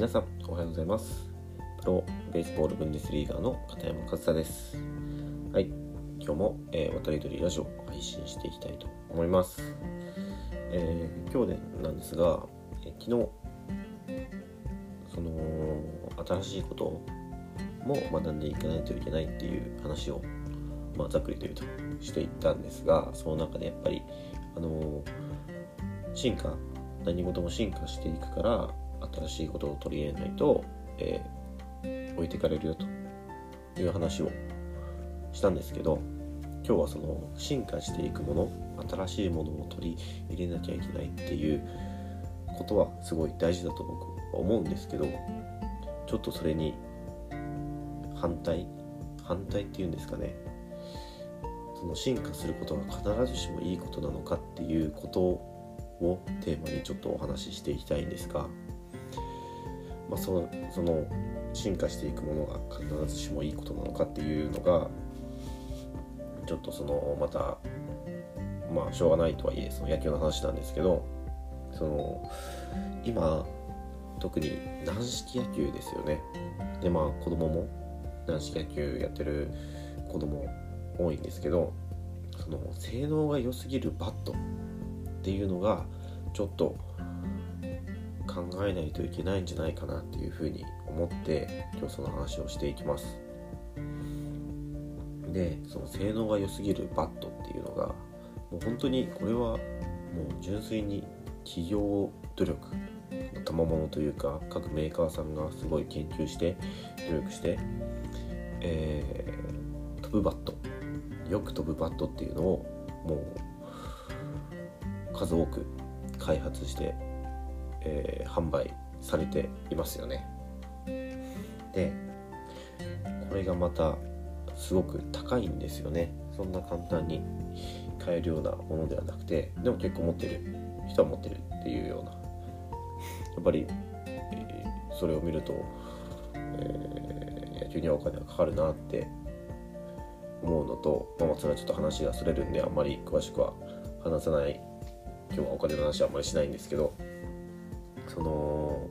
皆さんおはようございます。プロベースボールブンデスリーガーの片山和沙です。はい今日も、えー、渡り鳥ラジオ配信していきたいと思います、えー、今日でなんですが、えー昨日その新しいことも学んでいかないといけないっていう話をまあ、ざっくりと言うとしていったんですがその中でやっぱりあの進化何事も進化していくから新しいことを取り入れないと、えー置いていかれるよと。いう話をしたんですけど今日はその進化していくもの新しいものを取り入れなきゃいけないっていうことはすごい大事だと僕は思うんですけどちょっとそれに反対反対っていうんですかね。その進化することが必ずしもいいことなのかっていうことをテーマにちょっとお話ししていきたいんですが、まあ、そのその進化していくものが必ずしもいいことなのかっていうのがちょっとそのまたまあしょうがないとはいえその野球の話なんですけどその今特に軟式野球ですよね。でまあ子供も軟式野球やってる子供多いんですけどその性能が良すぎるバットっていうのがちょっと考えないといけないんじゃないかなっていうふうに思って今日その話をしていきます。でその性能が良すぎるバットっていうのがもう本当にこれはもう純粋に企業努力の賜物というか各メーカーさんがすごい研究して努力して、えー飛ぶバットよく飛ぶバットっていうのをもう数多く開発して、えー販売されていますよね。でこれがまたすごく高いんですよね。そんな簡単に買えるようなものではなくてでも結構持ってる人は持ってるっていうような。やっぱり、えーそれを見ると、えー野球にはお金がかかるなって思うのと、まあ、それはちょっと話がそれるんであんまり詳しくは話さない。今日はお金の話はあんまりしないんですけどその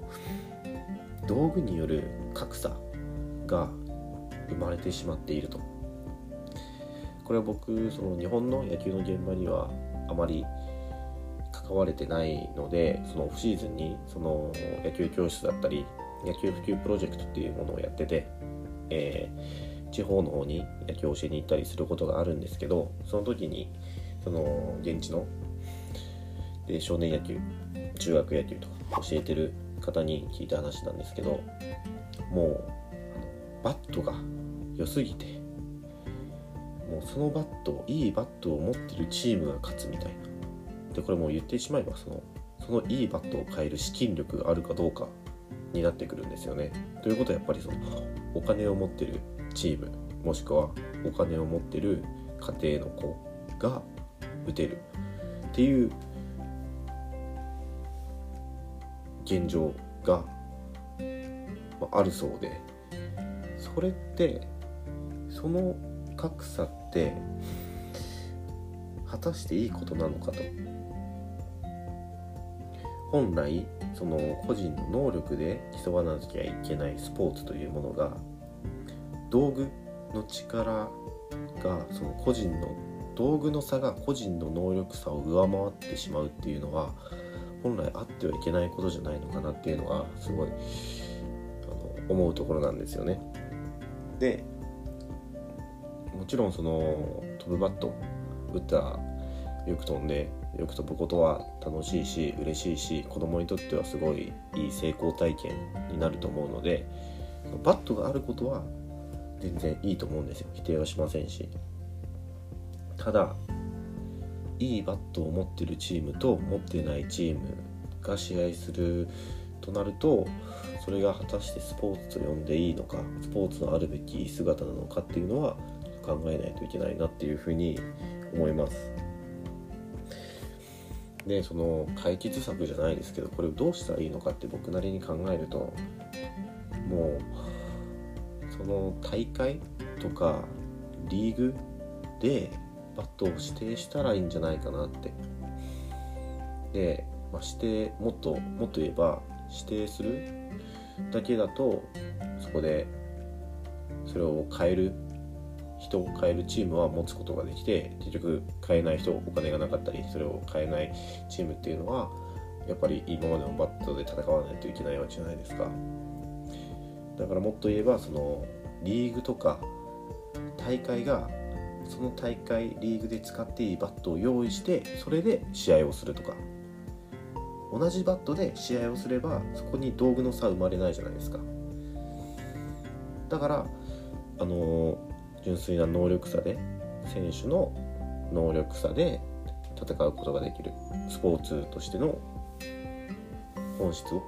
道具による格差が生まれてしまっていると。これは僕その日本の野球の現場にはあまり関われてないのでそのオフシーズンにその野球教室だったり野球普及プロジェクトっていうものをやってて、えー地方の方に野球を教えに行ったりすることがあるんですけどその時にその現地ので少年野球中学野球とか教えてる方に聞いた話なんですけどもうバットが良すぎてもうそのバットいいバットを持ってるチームが勝つみたいなでこれもう言ってしまえばそのそのいいバットを買える資金力があるかどうかになってくるんですよね。ということはやっぱりそのお金を持ってるチームもしくはお金を持ってる家庭の子が打てるっていう現状があるそうでそれってその格差って果たしていいことなのかと。本来その個人の能力で競わなきゃいけないスポーツというものが道具の力がその個人の道具の差が個人の能力差を上回ってしまうっていうのは本来あってはいけないことじゃないのかなっていうのがすごいあの思うところなんですよね。でもちろんその飛ぶバット打ったらよく飛んでよく飛ぶことは楽しいし嬉しいし子供にとってはすごいいい成功体験になると思うのでバットがあることは全然いいと思うんですよ否定はしませんしただいいバットを持ってるチームと持ってないチームが試合するとなるとそれが果たしてスポーツと呼んでいいのかスポーツのあるべき姿なのかっていうのは考えないといけないなっていうふうに思います。でその解決策じゃないですけどこれをどうしたらいいのかって僕なりに考えるともうその大会とかリーグでバットを指定したらいいんじゃないかなって。で、まあ、指定もっともっと言えば指定するだけだとそこでそれを変える人を変えるチームは持つことができて結局変えない人お金がなかったりそれを変えないチームっていうのはやっぱり今までのバットで戦わないといけないわけじゃないですか。だからもっと言えばそのリーグとか大会がその大会リーグで使っていいバットを用意してそれで試合をするとか。同じバットで試合をすればそこに道具の差生まれないじゃないですか。だからあの純粋な能力差で選手の能力差で戦うことができるスポーツとしての本質を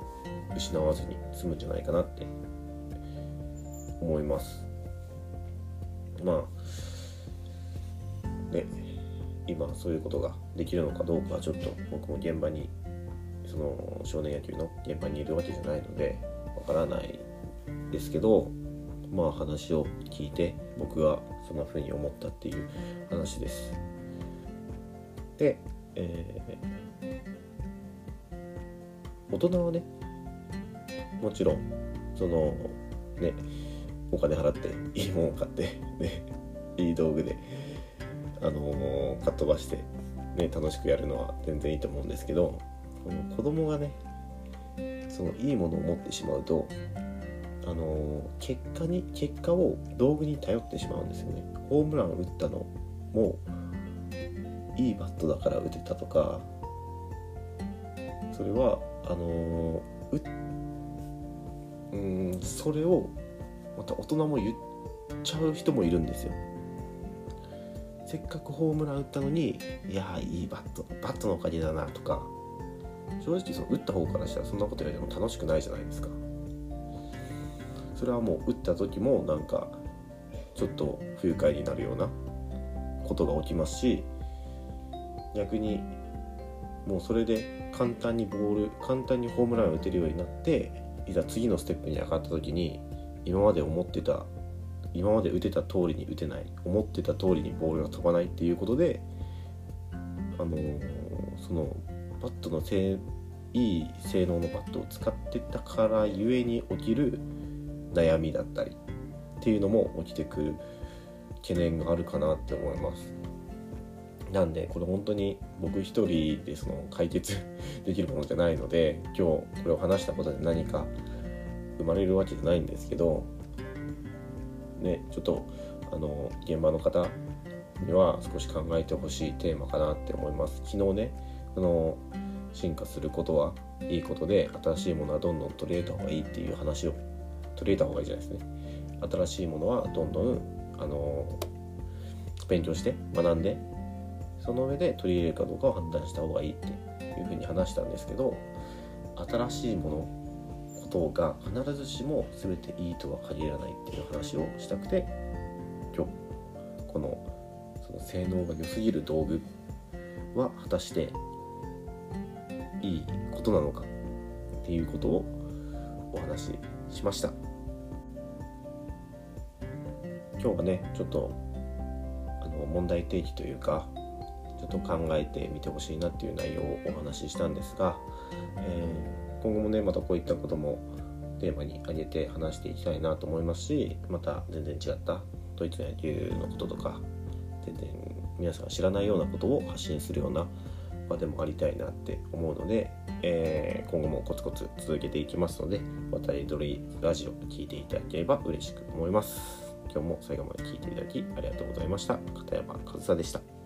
失わずに済むんじゃないかなって思います。まあね今そういうことができるのかどうかはちょっと僕も現場にその少年野球の現場にいるわけじゃないのでわからないですけどまあ話を聞いて僕はそんな風に思ったっていう話です。で、えー、大人はねもちろんそのねお金払っていいものを買ってねいい道具であのー、かっ飛ばしてね楽しくやるのは全然いいと思うんですけど子供がねそのいいものを持ってしまうとあの結果に結果を道具に頼ってしまうんですよね。ホームランを打ったのもいいバットだから打てたとかそれはあのううんそれをまた大人も言っちゃう人もいるんですよ。せっかくホームラン打ったのにいやいいバットバットのおかげだなとか正直その打った方からしたらそんなこと言われても楽しくないじゃないですか。それはもう打った時もなんかちょっと不愉快になるようなことが起きますし逆にもうそれで簡単にボール簡単にホームランを打てるようになっていざ次のステップに上がった時に今まで思ってた今まで打てた通りに打てない思ってた通りにボールが飛ばないっていうことであの、そのバットのせいい性能のバットを使ってたからゆえに起きる悩みだったりっていうのも起きてくる懸念があるかなって思います。なんでこれ本当に僕一人でその解決 できるものじゃないので今日これを話したことで何か生まれるわけじゃないんですけどねちょっとあの現場の方には少し考えてほしいテーマかなって思います。昨日ねあの進化することはいいことで新しいものはどんどん取り入れた方がいいっていう話を取り入れた方がいいじゃないですね。新しいものはどんどんあの勉強して学んでその上で取り入れるかどうかを判断した方がいいっていうふうに話したんですけど新しいものことが必ずしも全ていいとは限らないっていう話をしたくて今日このその性能が良すぎる道具は果たしていいことなのかっていうことをお話ししました。今日はねちょっとあの問題提起というかちょっと考えてみてほしいなっていう内容をお話ししたんですが、えー、今後もねまたこういったこともテーマに挙げて話していきたいなと思いますしまた全然違ったドイツの野球のこととか全然皆さんが知らないようなことを発信するような場でもありたいなって思うので、えー、今後もコツコツ続けていきますので渡り鳥ラジオ聞いていただければ嬉しく思います。今日も最後まで聞いていただきありがとうございました。片山和沙でした。